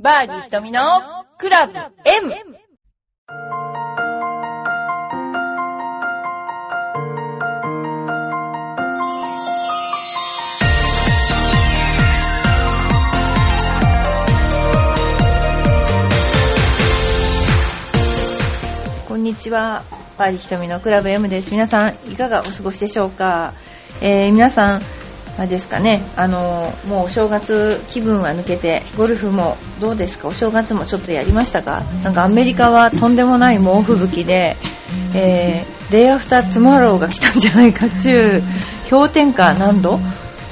バーディー瞳のクラブ M! こんにちは。パーディひとみのクラブ M です。皆さん、いかがお過ごしでしょうか？えー皆さん、あれですかね、あのもうお正月気分は抜けて、ゴルフもどうですか、お正月もちょっとやりましたか、なんかアメリカはとんでもない猛吹雪で、えー、デイアフタートゥモローが来たんじゃないかっていう、氷点下何度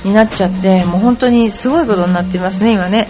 になっちゃって、もう本当にすごいことになってますね、今ね。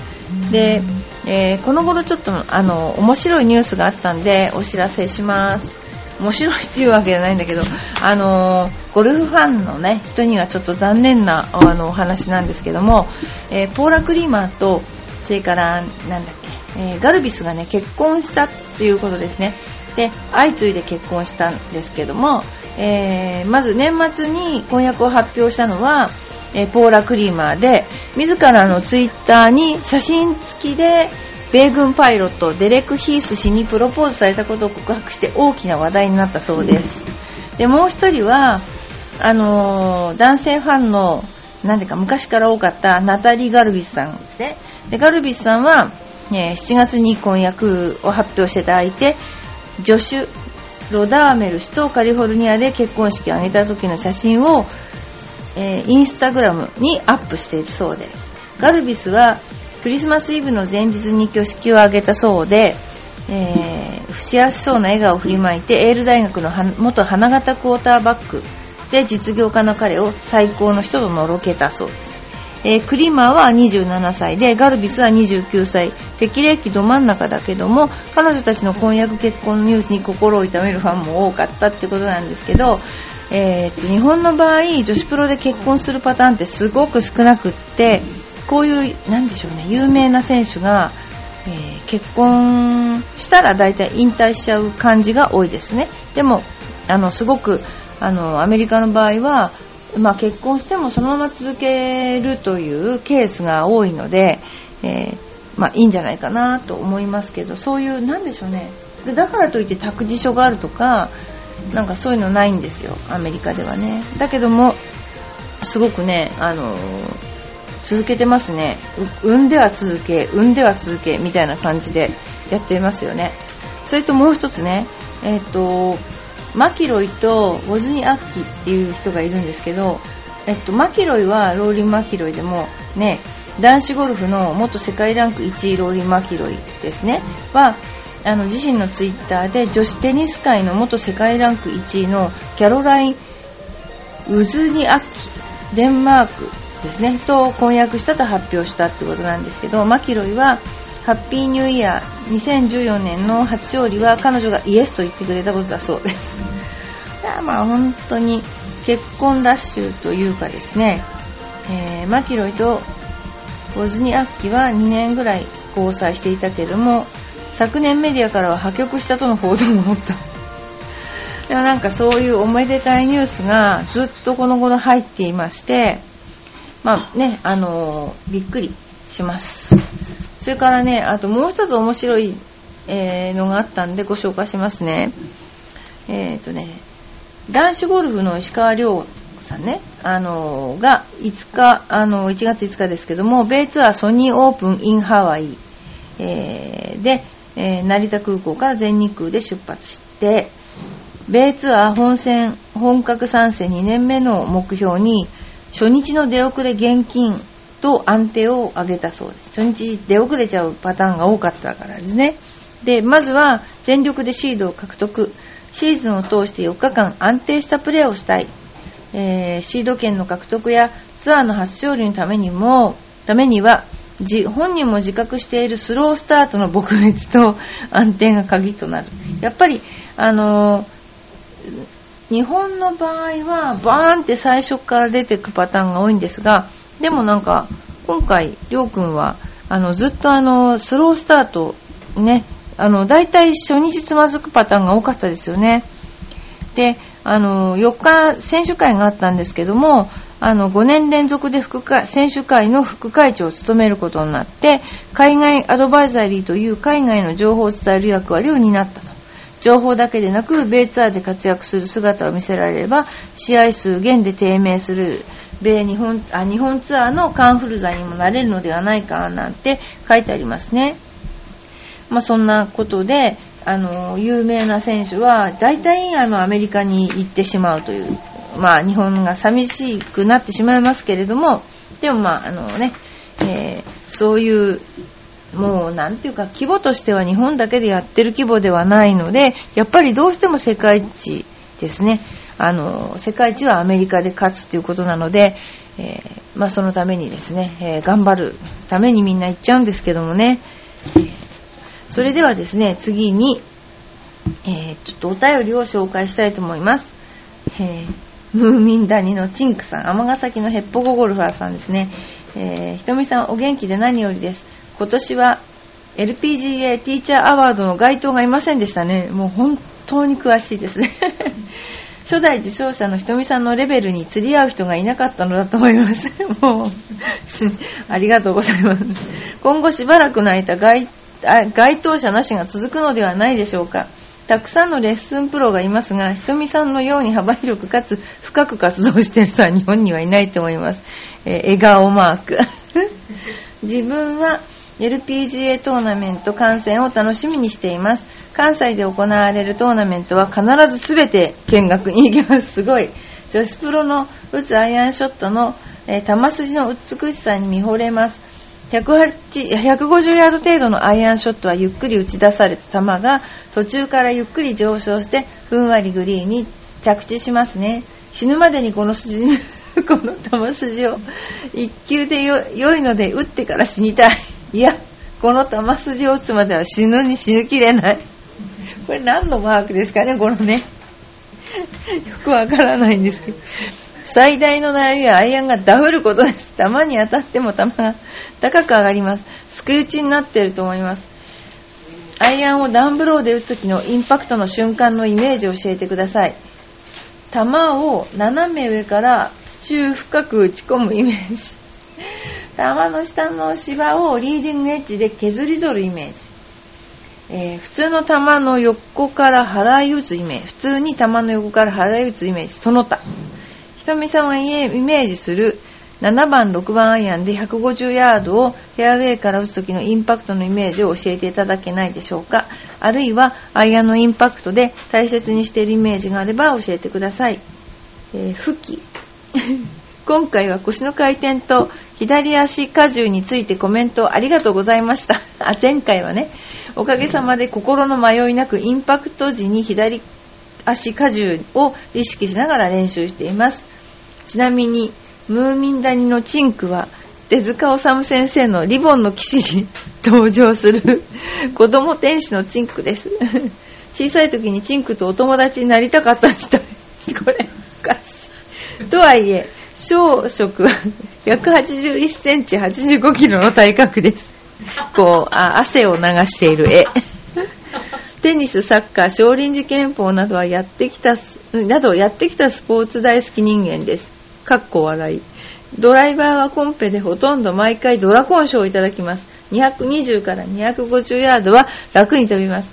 で、えーこの頃ちょっとあの面白いニュースがあったんでお知らせします。面白いっていうわけじゃないんだけどあのゴルフファンのね人にはちょっと残念なあのお話なんですけども、えーポーラ・クリーマーとそれからなんだっけ、えーガルビスがね結婚したということですね。で相次いで結婚したんですけども、えまず年末に婚約を発表したのはえポーラ・クリーマーで自らのツイッターに写真付きで米軍パイロットデレク・ヒース氏にプロポーズされたことを告白して大きな話題になったそうです。でもう一人はあのー男性ファンのなんでか昔から多かったナタリー・ガルビスさんですね。でガルビスさんは、えー7月に婚約を発表してた相手ジョシュ・ロダーメル氏とカリフォルニアで結婚式を挙げた時の写真をえーインスタグラムにアップしているそうです。ガルビスはクリスマスイブの前日に挙式を挙げたそうで、えー不幸せそうな笑顔を振りまいてエール大学の元花形クォーターバックで実業家の彼を最高の人とのろけたそうです。えークリーマーは27歳でガルビスは29歳。適齢期ど真ん中だけども彼女たちの婚約結婚のニュースに心を痛めるファンも多かったってことなんですけど、えーっと日本の場合女子プロで結婚するパターンってすごく少なくってこういうなんでしょうね有名な選手が、えー結婚したら大体引退しちゃう感じが多いですね。でもあのすごくあのアメリカの場合はまあ、結婚してもそのまま続けるというケースが多いので、えーまあ、いいんじゃないかなと思いますけどそういうなんでしょうね。だからといって託児所があるとかなんかそういうのないんですよアメリカではね。だけどもすごくねあのー続けてますね。産んでは続け産んでは続けみたいな感じでやってますよね。それともう一つねえっ、とマキロイとウォズニアッキっていう人がいるんですけど、えっと、マキロイはローリン・マキロイでもね男子ゴルフの元世界ランク1位ローリン・マキロイですね。はあの自身のツイッターで女子テニス界の元世界ランク1位のキャロライン・ウズニアッキデンマークですねと婚約したと発表したってことなんですけどマキロイはハッピーニューイヤー2014年の初勝利は彼女がイエスと言ってくれたことだそうです。いやまあ本当に結婚ラッシュというかですね、えーマキロイとウズニアッキは2年ぐらい交際していたけども昨年メディアからは破局したとの報道もあったでもなんかそういうおめでたいニュースがずっとこの頃入っていましてまあねあのーびっくりします。それからねあともう一つ面白い、えーのがあったんでご紹介しますね。えっ、とね男子ゴルフの石川遼さんね、あのが5日あの1月5日ですけども米ツアーソニーオープンインハワイ、えーで、えー成田空港から全日空で出発して米ツアー本戦本格参戦2年目の目標に初日の出遅れ現金と安定を上げたそうです。初日出遅れちゃうパターンが多かったからですね。でまずは全力でシードを獲得。シーズンを通して4日間安定したプレーをしたい、えーシード権の獲得やツアーの初勝利のためにもためにはじ本人も自覚しているスロースタートの撲滅と安定が鍵となる。やっぱりあのー日本の場合はバーンって最初から出てくパターンが多いんですがでもなんか今回りょうくんはあのずっとあのスロースタートねあの大体初日つまずくパターンが多かったですよね。であの4日選手会があったんですけどもあの5年連続で副会選手会の副会長を務めることになって海外アドバイザリーという海外の情報を伝える役割を担ったと。情報だけでなく米ツアーで活躍する姿を見せられれば試合数減で低迷する米日本あ日本ツアーのカンフル剤にもなれるのではないかなんて書いてありますね。まあ、そんなことであの有名な選手は大体あのアメリカに行ってしまうという、まあ、日本が寂しくなってしまいますけれどもでもまああのね、えー、そういうもうなんていうか規模としては日本だけでやってる規模ではないのでやっぱりどうしても世界一ですね。あの世界一はアメリカで勝つということなので、えー、まあ、そのためにですね、えー、頑張るためにみんな行っちゃうんですけどもね、それではですね次に、えちょっとお便りを紹介したいと思います、えムーミン谷のチンクさん尼崎のヘッポコゴルファーさんですね、えひとみさんお元気で何よりです。今年は LPGA ティーチャーアワードの該当がいませんでしたねもう本当に詳しいですね 初代受賞者のひとみさんのレベルに釣り合う人がいなかったのだと思います。もう、ありがとうございます。今後しばらくの間該、該当者なしが続くのではないでしょうか。たくさんのレッスンプロがいますが、ひとみさんのように幅広くかつ深く活動している人は日本にはいないと思います。えー、笑顔マーク。自分は LPGA トーナメント観戦を楽しみにしています。関西で行われるトーナメントは必ず全て見学。に行きますすごい。女子プロの打つアイアンショットの、えー、球筋の美しさに見惚れます。150ヤード程度のアイアンショットはゆっくり打ち出された球が途中からゆっくり上昇してふんわりグリーンに着地しますね。死ぬまでにこの筋 この球筋を1球で良いので打ってから死にたい。いやこの球筋を打つまでは死ぬに死ぬきれない。これ何のマークですかねこのね。よくわからないんですけど。最大の悩みはアイアンがダフることです。球に当たっても球が高く上がります。すくい打ちになっていると思います。アイアンをダンブローで打つ時のインパクトの瞬間のイメージを教えてください。球を斜め上から地中深く打ち込むイメージ。玉の下の芝をリーディングエッジで削り取るイメージ、えー、普通の玉の横から払い打つイメージ。普通に玉の横から払い打つイメージ。その他。ひとみさんがイメージする7番6番アイアンで150ヤードをフェアウェイから打つ時のインパクトのイメージを教えていただけないでしょうか。あるいはアイアンのインパクトで大切にしているイメージがあれば教えてください、えー、吹き。今回は腰の回転と左足荷重についてコメントありがとうございました。あ前回はね、おかげさまで心の迷いなくインパクト時に左足荷重を意識しながら練習しています。ちなみに、ムーミン谷のチンクは手塚治虫先生のリボンの騎士に登場する 子供天使のチンクです。小さい時にチンクとお友達になりたかった人。これ、おかしい。とはいえ、小食は181センチ85キロの体格です。こう、あ汗を流している絵。テニス、サッカー、少林寺拳法などはやってきた、などやってきたスポーツ大好き人間です。かっこ笑い。ドライバーはコンペでほとんど毎回ドラコン賞をいただきます。220から250ヤードは楽に飛びます。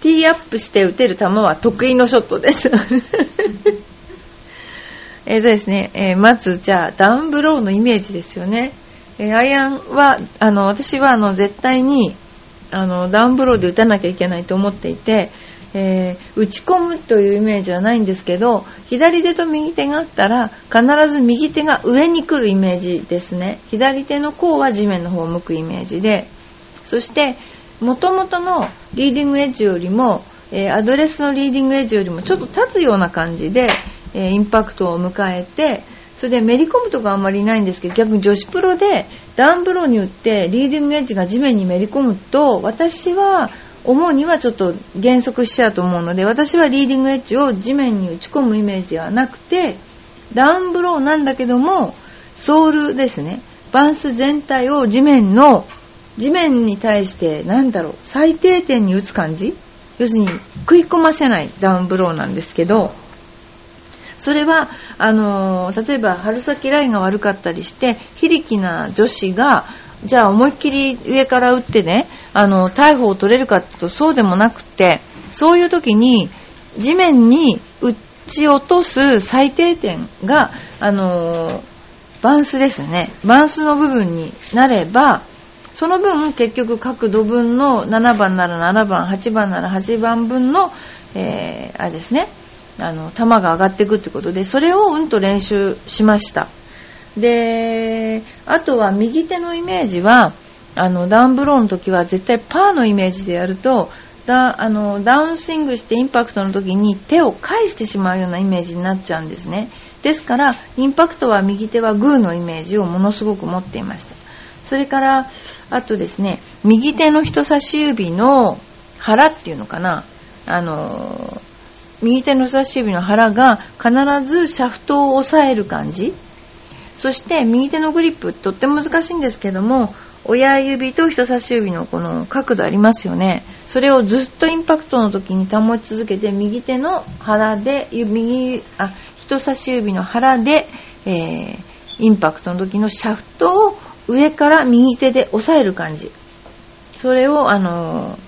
ティーアップして打てる球は得意のショットです。えーとですね、えー、まずじゃあダウンブローのイメージですよね。えー、アイアンはあの私はあの絶対にあのダウンブローで打たなきゃいけないと思っていて、えー、打ち込むというイメージはないんですけど左手と右手があったら必ず右手が上に来るイメージですね。左手の甲は地面の方を向くイメージで。そしてもともとのリーディングエッジよりも、えー、アドレスのリーディングエッジよりもちょっと立つような感じでえインパクトを迎えてそれでめり込むとかあんまりないんですけど逆に女子プロでダウンブローに打ってリーディングエッジが地面にめり込むと私は思うにはちょっと減速しちゃうと思うので私はリーディングエッジを地面に打ち込むイメージではなくてダウンブローなんだけどもソールですね。バンス全体を地面の地面に対して何だろう最低点に打つ感じ？要するに食い込ませないダウンブローなんですけどそれはあの例えば春先ラインが悪かったりして非力な女子がじゃあ思いっきり上から打ってねあの逮捕を取れるかとそうでもなくてそういう時に地面に打ち落とす最低点があのバンスですね。バンスの部分になればその分結局角度分の7番なら7番8番なら8番分の、えー、あれですね。あの球が上がっていくってことでそれをうんと練習しました。であとは右手のイメージはあのダウンブローの時は絶対パーのイメージでやるとだあのダウンスイングしてインパクトの時に手を返してしまうようなイメージになっちゃうんですね。ですからインパクトは右手はグーのイメージをものすごく持っていました。それからあとですね右手の人差し指の腹っていうのかな。あの右手の人差し指の腹が必ずシャフトを押さえる感じ。そして右手のグリップとっても難しいんですけども親指と人差し指のこの角度ありますよね。それをずっとインパクトの時に保ち続けて右手の腹で右あ人差し指の腹で、えー、インパクトの時のシャフトを上から右手で押さえる感じ。それをあの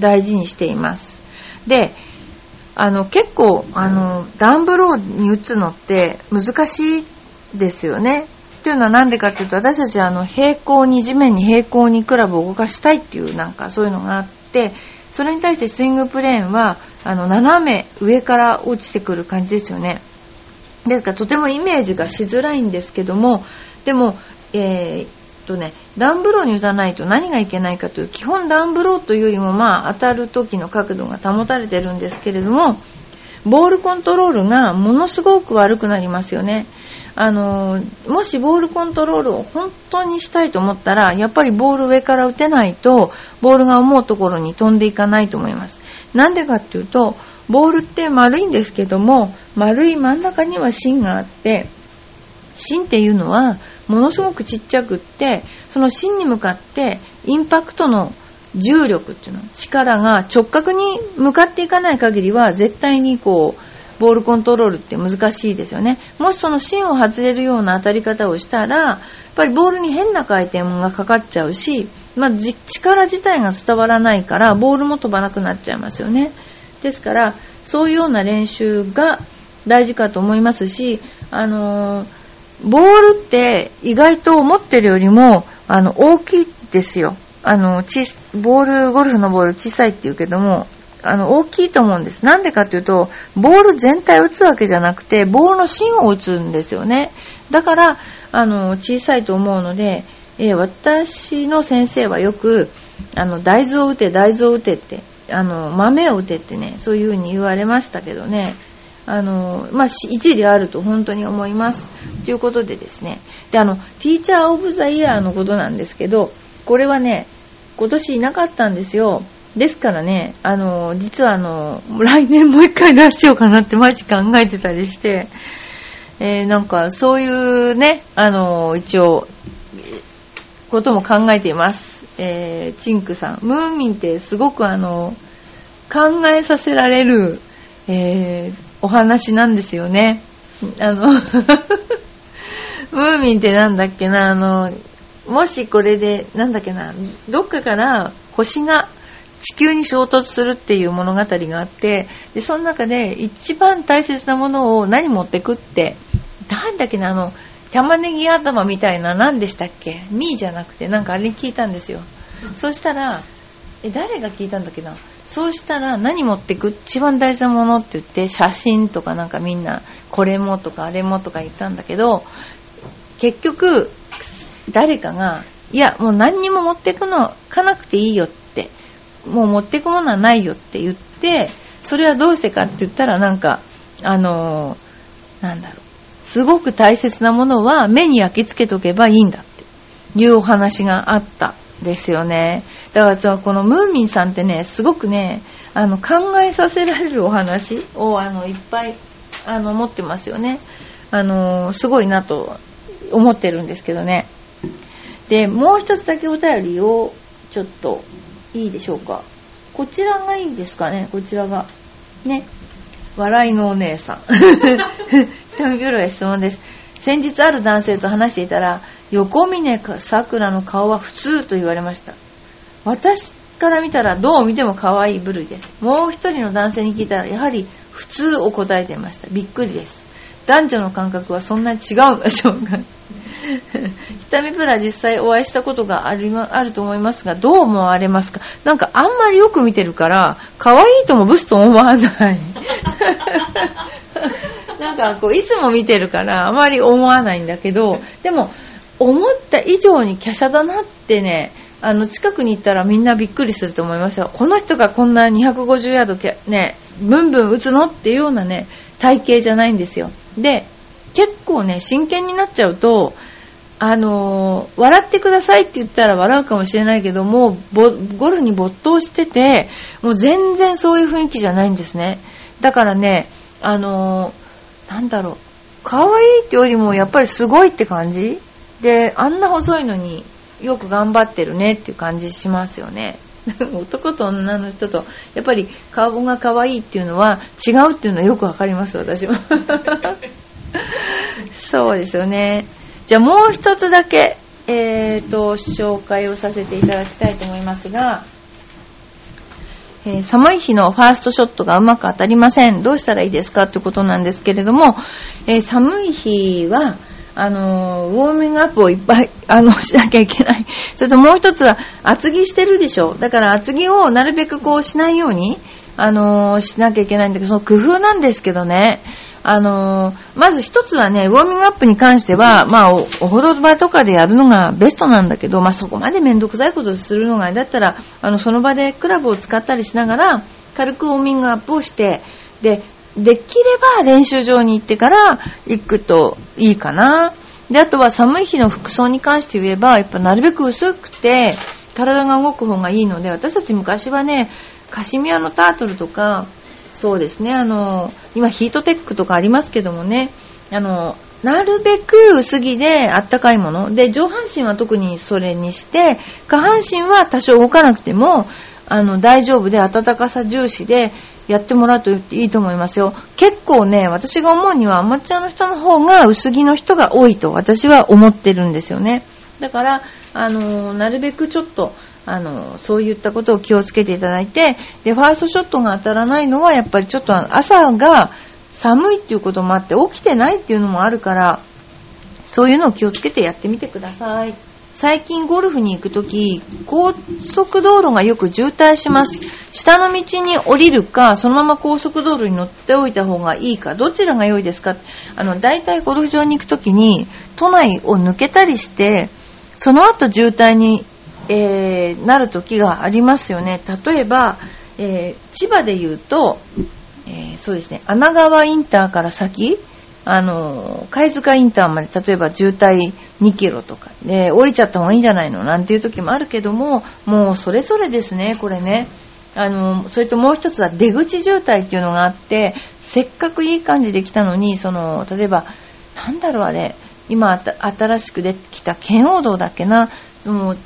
大事にしています。であの結構あのダウンブローに打つのって難しいですよね。というのは何でかっていうと私たちはあの平行に地面に平行にクラブを動かしたいっていうなんかそういうのがあってそれに対してスイングプレーンはあの斜め上から落ちてくる感じですよね。ですからとてもイメージがしづらいんですけどもでも、えー、とねダウンブローに打たないと何がいけないかという基本ダウンブローというよりもまあ当たる時の角度が保たれてるんですけれどもボールコントロールがものすごく悪くなりますよね。あのもしボールコントロールを本当にしたいと思ったらやっぱりボール上から打てないとボールが思うところに飛んでいかないと思いますなんでかっていうとボールって丸いんですけども丸い真ん中には芯があって芯っていうのはものすごくちっちゃくってその芯に向かってインパクトの重力っていうの力が直角に向かっていかない限りは絶対にこうボールコントロールって難しいですよね。もしその芯を外れるような当たり方をしたら、やっぱりボールに変な回転がかかっちゃうし、まあ、力自体が伝わらないから、ボールも飛ばなくなっちゃいますよね。ですから、そういうような練習が大事かと思いますし、あのー、ボールって意外と思ってるよりも、あの、大きいですよ。あの、ち、ボール、ゴルフのボール小さいって言うけども、あの大きいと思うんです。なんでかというと、ボール全体を打つわけじゃなくて、ボールの芯を打つんですよね。だから、あの小さいと思うので、えー、私の先生はよく、あの大豆を打て、大豆を打てって、あの豆を打てってね、そういうふうに言われましたけどね。あのまあ、一理あると本当に思います。ということでですね、であのティーチャー・オブ・ザ・イヤーのことなんですけど、これはね、今年いなかったんですよ。ですからね、あの、実はあの、来年もう一回出しようかなってマジ考えてたりして、えー、なんかそういうね、あの、一応、ことも考えています。えー、チンクさん。ムーミンってすごくあの、考えさせられる、えー、お話なんですよね。あの ムーミンってなんだっけな、あの、もしこれで、なんだっけな、どっかから星が地球に衝突するっていう物語があってでその中で一番大切なものを何持ってくってなんだっけな？あの玉ねぎ頭みたいな何でしたっけ？ミーじゃなくてなんかあれに聞いたんですよ、そしたらえ誰が聞いたんだっけな？そうしたら何持ってく一番大事なものって言って写真とかなんかみんなこれもとかあれもとか言ったんだけど結局誰かがいやもう何にも持ってくのかなくていいよってもう持ってくものはないよって言ってそれはどうしてかって言ったらなんかあのー、なんだろうすごく大切なものは目に焼き付けとけばいいんだっていうお話があった。ですよね。だからさこのムーミンさんってねすごくねあの考えさせられるお話をあのいっぱいあの持ってますよね。あのすごいなと思ってるんですけどね。でもう一つだけお便りをちょっといいでしょうか。こちらがいいですかね。こちらが。ね。笑いのお姉さん。瞳プロへ質問です。先日ある男性と話していたら横峯さくらの顔は普通と言われました。私から見たらどう見ても可愛い部類です。もう一人の男性に聞いたらやはり普通を答えていました。びっくりです。男女の感覚はそんなに違うのでしょうか。瞳プラ実際お会いしたことがあり、ま、あると思いますがどう思われますか？なんかあんまりよく見てるから可愛いともブスと思わない。なんかこういつも見てるからあまり思わないんだけどでも思った以上に華奢だなってねあの近くに行ったらみんなびっくりすると思いますよこの人がこんな250ヤードねブンブン打つのっていうようなね体型じゃないんですよ。で結構ね真剣になっちゃうとあのー、笑ってくださいって言ったら笑うかもしれないけどもゴルフに没頭しててもう全然そういう雰囲気じゃないんですね。だからねあのー、なんだろう。可愛いってよりもやっぱりすごいって感じ？であんな細いのによく頑張ってるねっていう感じしますよね。男と女の人とやっぱり顔が可愛いっていうのは違うっていうのはよくわかります私も。そうですよね。じゃあもう一つだけえーと紹介をさせていただきたいと思いますがえー、寒い日のファーストショットがうまく当たりません。どうしたらいいですかということなんですけれども、えー、寒い日は、あのウォーミングアップをいっぱい あのしなきゃいけない。それともう1つは厚着してるでしょ。だから厚着をなるべくこうしないようにあのしなきゃいけないんだけど、その工夫なんですけどね。あのまず一つはね、ウォーミングアップに関しては、まあ、おほど場とかでやるのがベストなんだけど、まあ、そこまで面倒くさいことするのが、だったら、あの、その場でクラブを使ったりしながら、軽くウォーミングアップをして、で、できれば練習場に行ってから行くといいかな。で、あとは寒い日の服装に関して言えば、やっぱなるべく薄くて、体が動く方がいいので、私たち昔はね、カシミヤのタートルとか、そうですね、あの、今ヒートテックとかありますけどもね、あの、なるべく薄着であったかいもの。で、上半身は特にそれにして、下半身は多少動かなくても、あの、大丈夫で暖かさ重視で、やってもらうといいと思いますよ。結構ね、私が思うにはアマチュアの人の方が薄着の人が多いと私は思ってるんですよね。だから、あのなるべくちょっと、あのそういったことを気をつけていただいて、で、ファーストショットが当たらないのはやっぱりちょっと朝が寒いっていうこともあって起きてないっていうのもあるから、そういうのを気をつけてやってみてください。最近ゴルフに行くとき、高速道路がよく渋滞します。下の道に降りるか、そのまま高速道路に乗っておいた方がいいか、どちらが良いですかあの、大体ゴルフ場に行くときに、都内を抜けたりして、その後渋滞に、えー、なる時がありますよね。例えば、えー、千葉で言うと、えー、そうですね、穴川インターから先、あの、貝塚インターまで例えば渋滞2キロとかで降りちゃった方がいいんじゃないの？なんていう時もあるけども、もうそれぞれですね、これね。あの、それともう一つは出口渋滞っていうのがあって、せっかくいい感じで来たのに、その、例えば、なんだろうあれ、今新しくできた圏央道だっけな、その、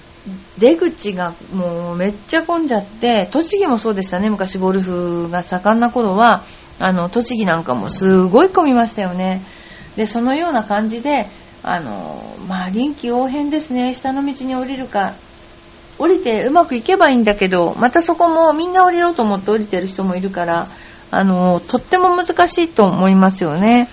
出口がもうめっちゃ混んじゃって、栃木もそうでしたね、昔ゴルフが盛んな頃は、あの栃木なんかもすごい混みましたよね。でそのような感じであのまあ臨機応変ですね。下の道に降りるか。降りてうまくいけばいいんだけどまたそこもみんな降りようと思って降りてる人もいるからあのとっても難しいと思いますよね。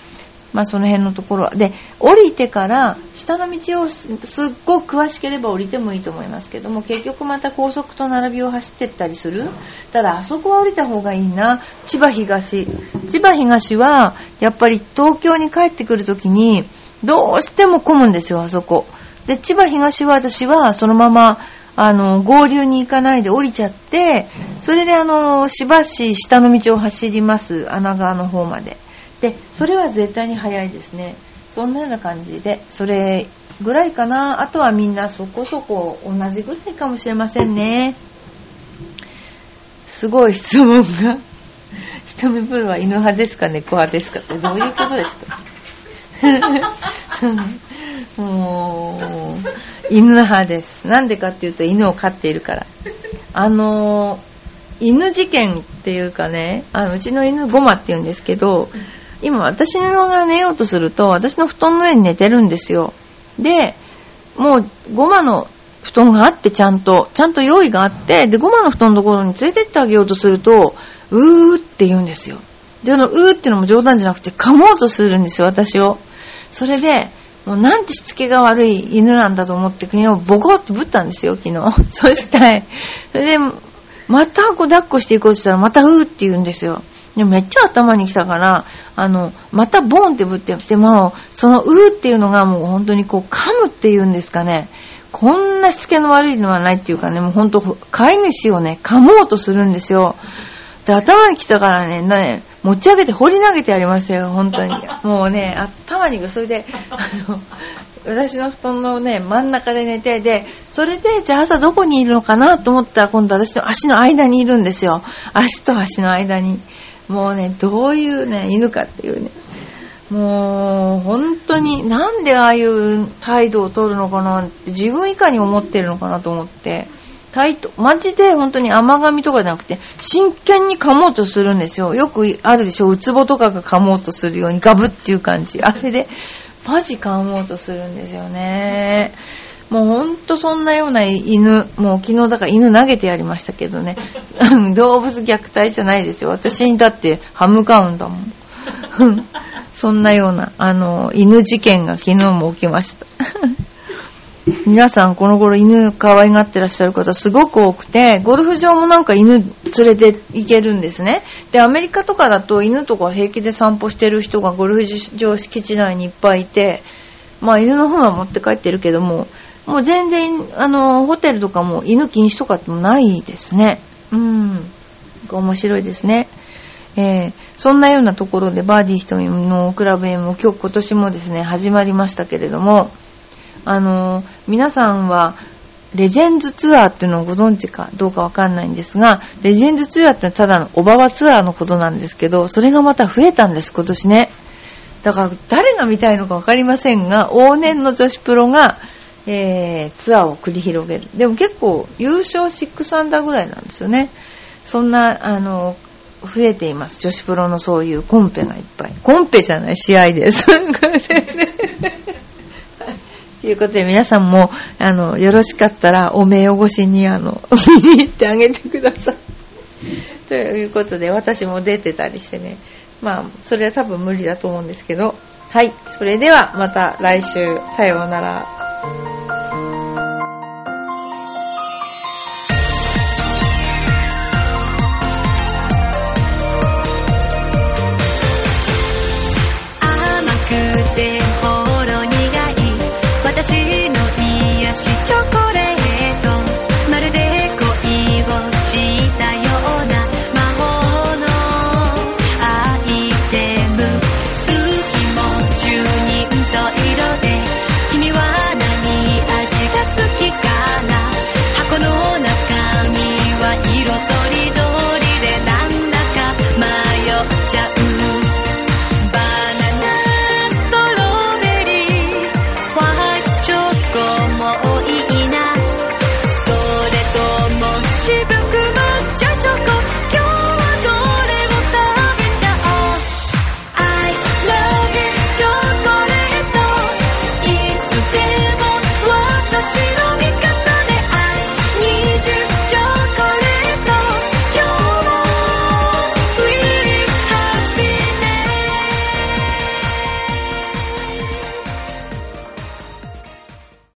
まあ、その辺のところは。で、降りてから下の道をすっごく詳しければ降りてもいいと思いますけども、結局また高速と並びを走ってったりする。ただ、あそこは降りた方がいいな。千葉東。千葉東は、やっぱり東京に帰ってくるときに、どうしても混むんですよ、あそこ。で、千葉東は私はそのまま、あの、合流に行かないで降りちゃって、それであの、しばし下の道を走ります、穴川の方まで。でそれは絶対に早いですね。そんなような感じでそれぐらいかな。あとはみんなそこそこ同じぐらいかもしれませんね。すごい質問が。瞳プロは犬派ですか猫派ですか。ってどういうことですか。もう犬派です。なんでかっていうと犬を飼っているから。あの犬事件っていうかねあのうちの犬ゴマって言うんですけど今私のが寝ようとすると私の布団の上に寝てるんですよ。でもうゴマの布団があってちゃんとちゃんと用意があってでゴマの布団のところに連れてってあげようとするとうーって言うんですよ。でそのうーってのも冗談じゃなくて噛もうとするんですよ私を。それでもうなんてしつけが悪い犬なんだと思って昨日ボコッとぶったんですよ昨日。そしたらそれでまたこう抱っこしていこうとしたらまたうーって言うんですよ。でめっちゃ頭に来たからあのまたボンってぶってでもそのうーっていうのがもう本当にこう噛むっていうんですかね。こんなしつけの悪いのはないっていうかねもう本当飼い主をね噛もうとするんですよ。で頭に来たからねね持ち上げて放り投げてやりましたよ本当に。もうね頭にそれであの私の布団のね真ん中で寝てでそれでじゃあ朝どこにいるのかなと思ったら今度私の足の間にいるんですよ。足と足の間に。もうねどういうね犬かっていうね。もう本当になんでああいう態度を取るのかなって自分以下に思ってるのかなと思って。態度マジで本当に甘噛みとかじゃなくて真剣に噛もうとするんですよ。よくあるでしょ。ウツボとかが噛もうとするようにガブっていう感じ。あれでマジ噛もうとするんですよね。もうほんとそんなような犬もう昨日だから犬投げてやりましたけどね。動物虐待じゃないですよ。私にだってハムカウンだもん。そんなようなあの犬事件が昨日も起きました。皆さんこの頃犬可愛がってらっしゃる方すごく多くて、ゴルフ場もなんか犬連れて行けるんですね。で、アメリカとかだと犬とか平気で散歩してる人がゴルフ場敷地内にいっぱいいて、まあ犬の方は持って帰ってるけども、もう全然、あの、ホテルとかも犬禁止とかってもないですね。うん。面白いですね。えー、そんなようなところでバーディー瞳のクラブ M も今日今年もですね、始まりましたけれども、あの皆さんはレジェンズツアーっていうのをご存知かどうかわかんないんですが、レジェンズツアーってただのオババツアーのことなんですけど、それがまた増えたんです、今年ね。だから誰が見たいのかわかりませんが、往年の女子プロが、えー、ツアーを繰り広げる。でも結構優勝6アンダーぐらいなんですよね。そんな、あの、増えています。女子プロのそういうコンペがいっぱい。コンペじゃない、試合です。ということで皆さんも、あの、よろしかったらお目汚しに、あの、見に行ってあげてください。ということで、私も出てたりしてね。まあ、それは多分無理だと思うんですけど。はい。それでは、また来週、さようなら。chocolate.